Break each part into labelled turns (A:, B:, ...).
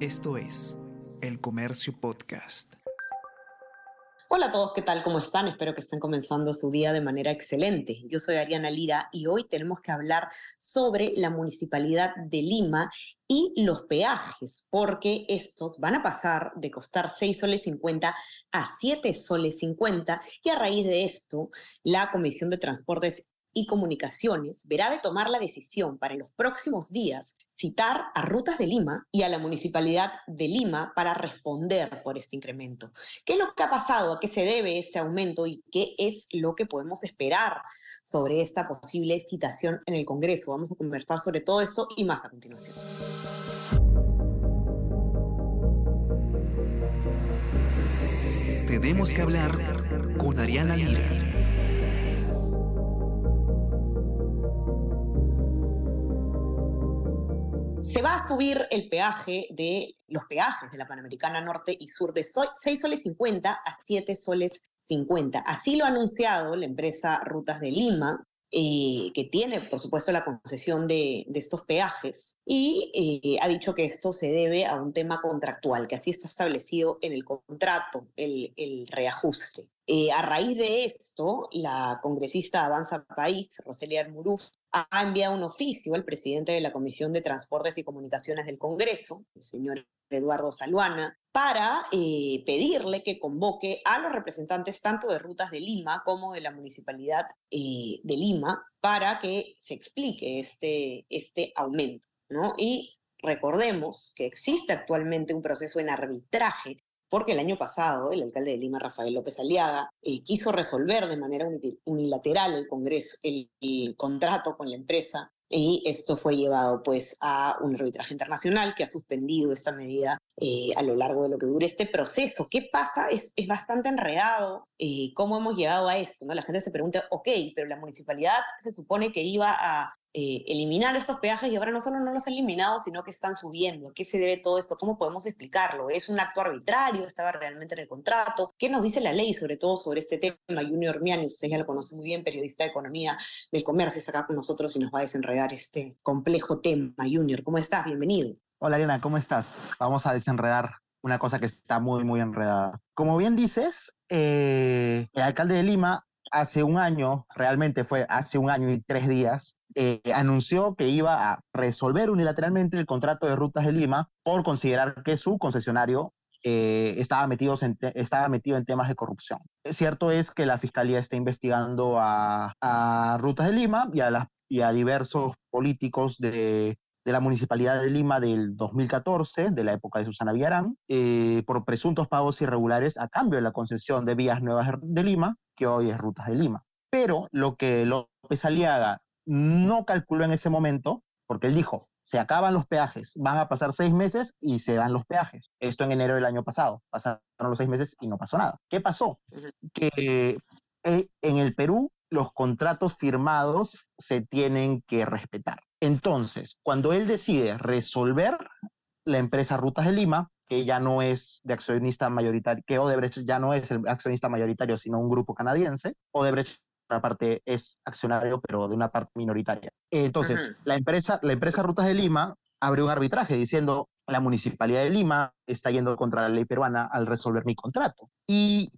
A: Esto es El Comercio Podcast.
B: Hola a todos, ¿qué tal? ¿Cómo están? Espero que estén comenzando su día de manera excelente. Yo soy Ariana Lira y hoy tenemos que hablar sobre la Municipalidad de Lima y los peajes, porque estos van a pasar de costar 6 soles 50 a 7 soles 50 y a raíz de esto, la Comisión de Transportes y Comunicaciones verá de tomar la decisión para en los próximos días citar a Rutas de Lima y a la Municipalidad de Lima para responder por este incremento. ¿Qué es lo que ha pasado? ¿A qué se debe este aumento? ¿Y qué es lo que podemos esperar sobre esta posible citación en el Congreso? Vamos a conversar sobre todo esto y más a continuación.
A: Tenemos que hablar con Ariana Lira.
B: Subir el peaje de los peajes de la Panamericana Norte y Sur de 6 soles 50 a 7 soles 50. Así lo ha anunciado la empresa Rutas de Lima, eh, que tiene, por supuesto, la concesión de, estos peajes, y eh, ha dicho que esto se debe a un tema contractual, que así está establecido en el contrato, el, reajuste. Eh, a raíz de esto, la congresista Avanza País, Roselia Armuruz, ha enviado un oficio al presidente de la Comisión de Transportes y Comunicaciones del Congreso, el señor Eduardo Saluana, para eh, pedirle que convoque a los representantes tanto de Rutas de Lima como de la Municipalidad eh, de Lima para que se explique este, este aumento. Y recordemos que existe actualmente un proceso en arbitraje porque el año pasado el alcalde de Lima, Rafael López Aliaga, eh, quiso resolver de manera unilateral el, congreso, el, contrato con la empresa y esto fue llevado pues a un arbitraje internacional que ha suspendido esta medida eh, a lo largo de lo que dure este proceso. ¿Qué pasa? Es, es bastante enredado eh, cómo hemos llegado a esto. ¿no? La gente se pregunta, ok, pero la municipalidad se supone que iba a eh, eliminar estos peajes y ahora no solo no los ha eliminado, sino que están subiendo. ¿A qué se debe todo esto? ¿Cómo podemos explicarlo? ¿Es un acto arbitrario? ¿Estaba realmente en el contrato? ¿Qué nos dice la ley sobre todo sobre este tema? Junior Miani, usted ya lo conoce muy bien, periodista de economía del comercio, está acá con nosotros y nos va a desenredar este complejo tema. Junior, ¿cómo estás? Bienvenido.
C: Hola, Ariana, ¿cómo estás? Vamos a desenredar una cosa que está muy, muy enredada. Como bien dices, eh, el alcalde de Lima hace un año, realmente fue hace un año y tres días, eh, anunció que iba a resolver unilateralmente el contrato de Rutas de Lima por considerar que su concesionario eh, estaba, metido en estaba metido en temas de corrupción. Cierto es que la Fiscalía está investigando a, Rutas de Lima y a, y a diversos políticos de, la Municipalidad de Lima del 2014, de la época de Susana Villarán, eh, por presuntos pagos irregulares a cambio de la concesión de vías nuevas de Lima, que hoy es Rutas de Lima. Pero lo que López Aliaga no calculó en ese momento, porque él dijo, se acaban los peajes, van a pasar seis meses y se dan los peajes. Esto en enero del año pasado, pasaron los seis meses y no pasó nada. ¿Qué pasó? Que eh, en el Perú los contratos firmados se tienen que respetar. Entonces, cuando él decide resolver la empresa Rutas de Lima, que ya no es de accionista mayoritario, que Odebrecht ya no es el accionista mayoritario, sino un grupo canadiense, Odebrecht una parte es accionario, pero de una parte minoritaria. Entonces, la, empresa, la empresa Rutas de Lima abrió un arbitraje diciendo la municipalidad de Lima está yendo contra la ley peruana al resolver mi contrato. Y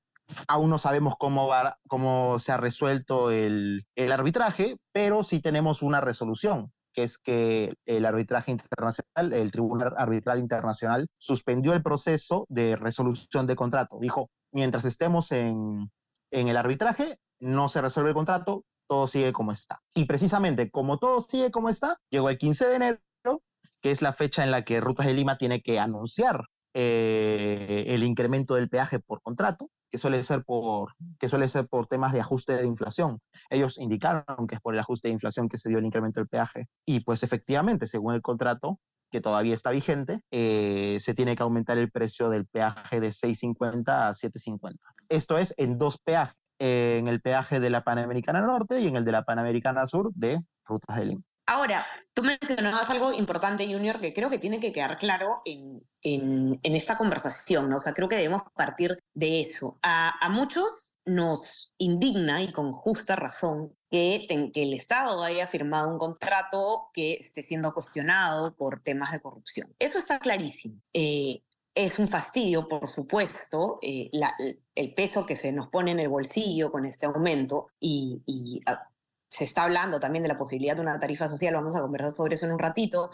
C: aún no sabemos cómo, va, cómo se ha resuelto el, el arbitraje, pero sí tenemos una resolución que es que el arbitraje internacional, el Tribunal Arbitral Internacional, suspendió el proceso de resolución de contrato. Dijo, mientras estemos en, en el arbitraje, no se resuelve el contrato, todo sigue como está. Y precisamente como todo sigue como está, llegó el 15 de enero, que es la fecha en la que Rutas de Lima tiene que anunciar eh, el incremento del peaje por contrato, que suele, ser por, que suele ser por temas de ajuste de inflación. Ellos indicaron que es por el ajuste de inflación que se dio el incremento del peaje. Y pues efectivamente, según el contrato, que todavía está vigente, eh, se tiene que aumentar el precio del peaje de 6.50 a 7.50. Esto es en dos peajes en el peaje de la Panamericana Norte y en el de la Panamericana Sur de Rutas de Lima.
B: Ahora, tú mencionabas algo importante, Junior, que creo que tiene que quedar claro en, en, esta conversación, ¿no? O sea, creo que debemos partir de eso. A, a muchos nos indigna y con justa razón que, que, el Estado haya firmado un contrato que esté siendo cuestionado por temas de corrupción. Eso está clarísimo. Eh, es un fastidio, por supuesto, eh, el peso que se nos pone en el bolsillo con este aumento y, ah, se está hablando también de la posibilidad de una tarifa social, vamos a conversar sobre eso en un ratito,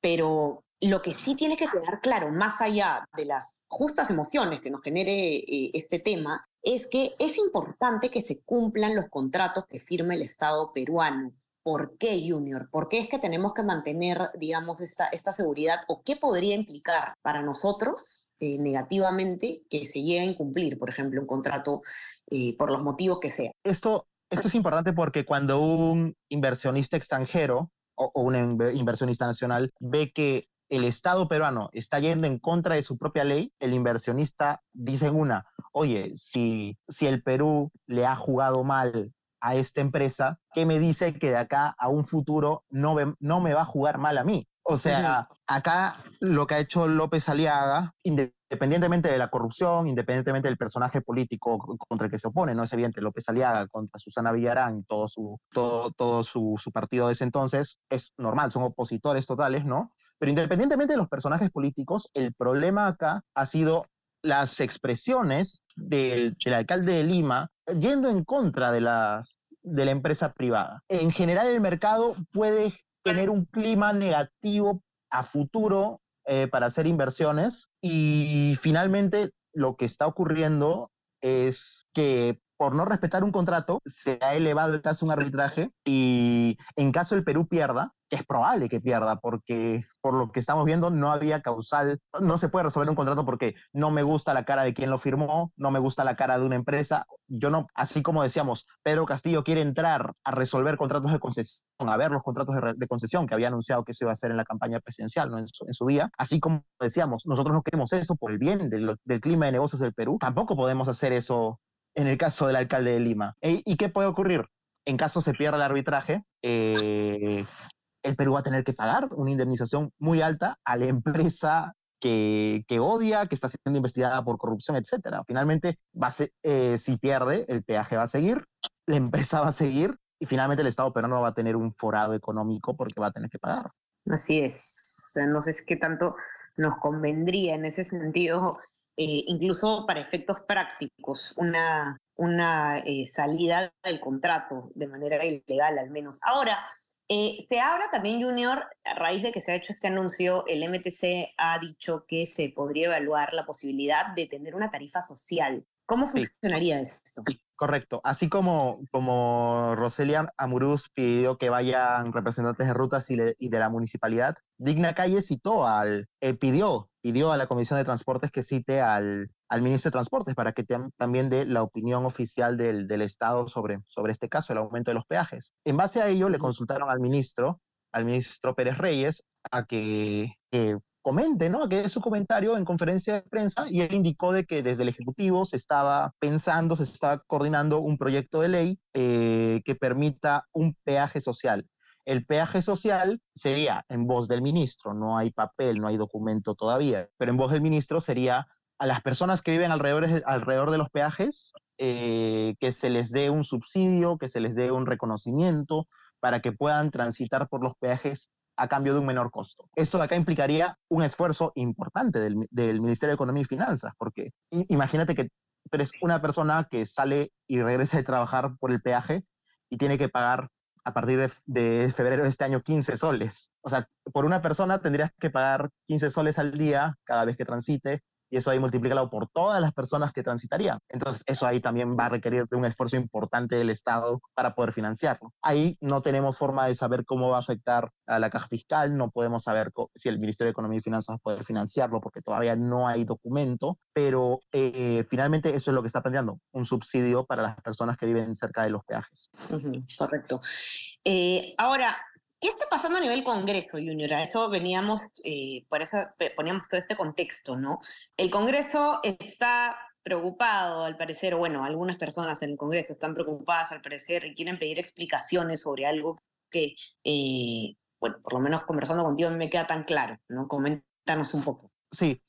B: pero lo que sí tiene que quedar claro, más allá de las justas emociones que nos genere eh, este tema, es que es importante que se cumplan los contratos que firme el Estado peruano. ¿Por qué, Junior? ¿Por qué es que tenemos que mantener, digamos, esta, esta seguridad o qué podría implicar para nosotros eh, negativamente que se llegue a incumplir, por ejemplo, un contrato eh, por los motivos que sea?
C: Esto, esto es importante porque cuando un inversionista extranjero o, un inversionista nacional ve que el Estado peruano está yendo en contra de su propia ley, el inversionista dice en una, oye, si, si el Perú le ha jugado mal a esta empresa, ¿qué me dice que de acá a un futuro no, no me va a jugar mal a mí? O sea, acá lo que ha hecho López Aliaga, independientemente de la corrupción, independientemente del personaje político contra el que se opone, no es evidente, López Aliaga contra Susana Villarán todo su, todo, todo su, su partido de ese entonces, es normal, son opositores totales, ¿no? Pero independientemente de los personajes políticos, el problema acá ha sido las expresiones del, alcalde de Lima yendo en contra de, las, de la empresa privada. En general, el mercado puede tener un clima negativo a futuro eh, para hacer inversiones. Y finalmente lo que está ocurriendo es que por no respetar un contrato se ha elevado el caso a un arbitraje y en caso el Perú pierda, es probable que pierda, porque por lo que estamos viendo no había causal, no se puede resolver un contrato porque no me gusta la cara de quien lo firmó, no me gusta la cara de una empresa. Yo no, así como decíamos, Pedro Castillo quiere entrar a resolver contratos de concesión, a ver los contratos de, concesión que había anunciado que se iba a hacer en la campaña presidencial ¿no? en, su, día. Así como decíamos, nosotros no queremos eso por el bien del, clima de negocios del Perú, tampoco podemos hacer eso en el caso del alcalde de Lima. ¿Y qué puede ocurrir? En caso se pierda el arbitraje, eh, el Perú va a tener que pagar una indemnización muy alta a la empresa que, odia, que está siendo investigada por corrupción, etcétera. Finalmente, eh, si pierde, el peaje va a seguir, la empresa va a seguir y finalmente el Estado peruano va a tener un forado económico porque va a tener que pagar.
B: Así es. No sé qué tanto nos convendría en ese sentido, eh, incluso para efectos prácticos, una, una eh, salida del contrato de manera ilegal al menos. Ahora, eh, se habla también, Junior, a raíz de que se ha hecho este anuncio, el MTC ha dicho que se podría evaluar la posibilidad de tener una tarifa social. ¿Cómo funcionaría esto?
C: correcto. Así como, como Roselia Amuruz pidió que vayan representantes de rutas y, de la municipalidad, Digna Calle citó al, eh, pidió, pidió a la Comisión de Transportes que cite al, al ministro de Transportes para que también dé la opinión oficial del, del, Estado sobre, sobre este caso, el aumento de los peajes. En base a ello, le consultaron al ministro, al ministro Pérez Reyes, a que, comente, ¿no? Que es su comentario en conferencia de prensa y él indicó de que desde el Ejecutivo se estaba pensando, se estaba coordinando un proyecto de ley eh, que permita un peaje social. El peaje social sería en voz del ministro, no hay papel, no hay documento todavía, pero en voz del ministro sería a las personas que viven alrededor, alrededor de los peajes eh, que se les dé un subsidio, que se les dé un reconocimiento para que puedan transitar por los peajes a cambio de un menor costo. Esto de acá implicaría un esfuerzo importante del, Ministerio de Economía y Finanzas, porque imagínate que eres una persona que sale y regresa de trabajar por el peaje y tiene que pagar a partir de, de, febrero de este año 15 soles. O sea, por una persona tendrías que pagar 15 soles al día cada vez que transite y eso ahí multiplícalo por todas las personas que transitarían. Entonces, eso ahí también va a requerir de un esfuerzo importante del Estado para poder financiarlo. Ahí no tenemos forma de saber cómo va a afectar a la caja fiscal, no podemos saber si el Ministerio de Economía y Finanzas va a poder financiarlo porque todavía no hay documento, pero eh, finalmente eso es lo que está planteando, un subsidio para las personas que viven cerca de los peajes.
B: correcto. Eh, ahora, ¿Qué está pasando a nivel Congreso, Junior? A eso veníamos, eh, por eso poníamos todo este contexto, ¿no? El Congreso está preocupado, al parecer, bueno, algunas personas en el Congreso están preocupadas, al parecer, y quieren pedir explicaciones sobre algo que, eh, bueno, por lo menos conversando contigo me queda tan claro, ¿no? Coméntanos un poco.
C: Sí,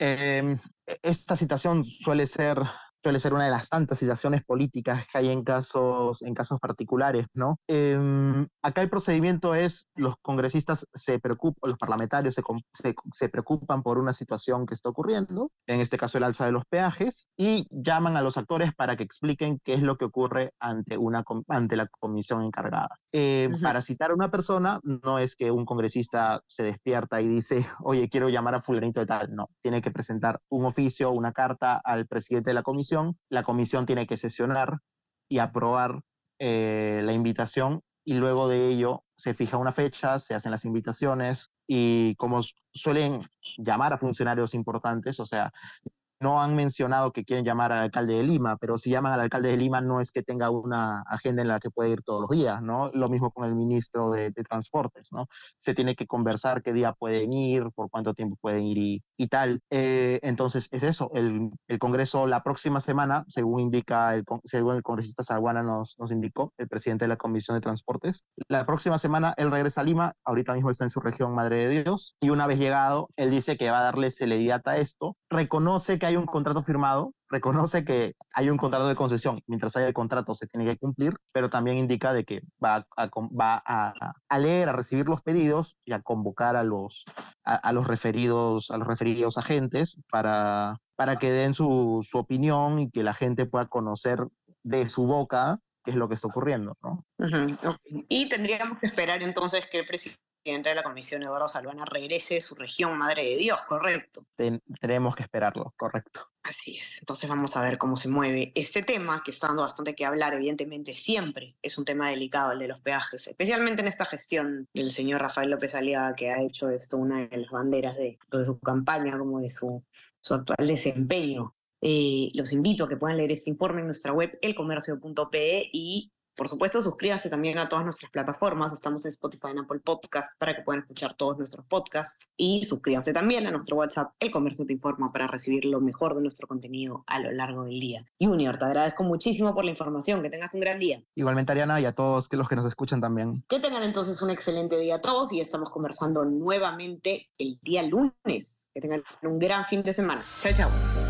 C: em, e-, esta situación suele ser suele ser una de las tantas situaciones políticas que hay en casos, en casos particulares, ¿no? Em, acá el procedimiento es, los congresistas se preocupan, los parlamentarios se, se, se, preocupan por una situación que está ocurriendo, en este caso el alza de los peajes, y llaman a los actores para que expliquen qué es lo que ocurre ante, una, ante la comisión encargada. Eh, Para citar a una persona, no es que un congresista se despierta y dice, oye, quiero llamar a fulanito de tal, no, tiene que presentar un oficio, una carta al presidente de la comisión, la comisión tiene que sesionar y aprobar eh, la invitación y luego de ello se fija una fecha, se hacen las invitaciones y como suelen llamar a funcionarios importantes, o sea, no han mencionado que quieren llamar al alcalde de Lima, pero si llaman al alcalde de Lima no es que tenga una agenda en la que puede ir todos los días, ¿no? Lo mismo con el ministro de, Transportes, ¿no? Se tiene que conversar qué día pueden ir, por cuánto tiempo pueden ir y, tal. Eh, entonces, es eso, el, el, Congreso la próxima semana, según indica, el, según el congresista Salguana nos, nos indicó, el presidente de la Comisión de Transportes, la próxima semana él regresa a Lima, ahorita mismo está en su región Madre de Dios, y una vez llegado, él dice que va a darle celeridad a esto, reconoce que hay un contrato firmado, reconoce que hay un contrato de concesión, mientras haya el contrato se tiene que cumplir, pero también indica de que va a, va a, leer, a recibir los pedidos y a convocar a los, a, los, referidos, a los referidos agentes para, para que den su, su opinión y que la gente pueda conocer de su boca qué es lo que está ocurriendo. ¿no?
B: Y tendríamos que esperar entonces que el presidente de la comisión, Eduardo Salvana, regrese a su región Madre de Dios, ¿correcto?
C: tenemos que esperarlo, correcto.
B: Así es. Entonces vamos a ver cómo se mueve este tema, que está dando bastante que hablar, evidentemente siempre es un tema delicado el de los peajes, especialmente en esta gestión del señor Rafael López Aliaga, que ha hecho esto una de las banderas de, de su campaña como de su, su actual desempeño. Eh, los invito a que puedan leer este informe en nuestra web elcomercio.pe y por supuesto, suscríbase también a todas nuestras plataformas. Estamos en Spotify en Apple Podcast para que puedan escuchar todos nuestros podcasts. Y suscríbanse también a nuestro WhatsApp, El Comercio Te Informa, para recibir lo mejor de nuestro contenido a lo largo del día. Junior, te agradezco muchísimo por la información. Que tengas un gran día.
C: Igualmente, Ariana, y a todos los que nos escuchan también.
B: Que tengan entonces un excelente día a todos y estamos conversando nuevamente el día lunes. Que tengan un gran fin de semana. Chao, chao.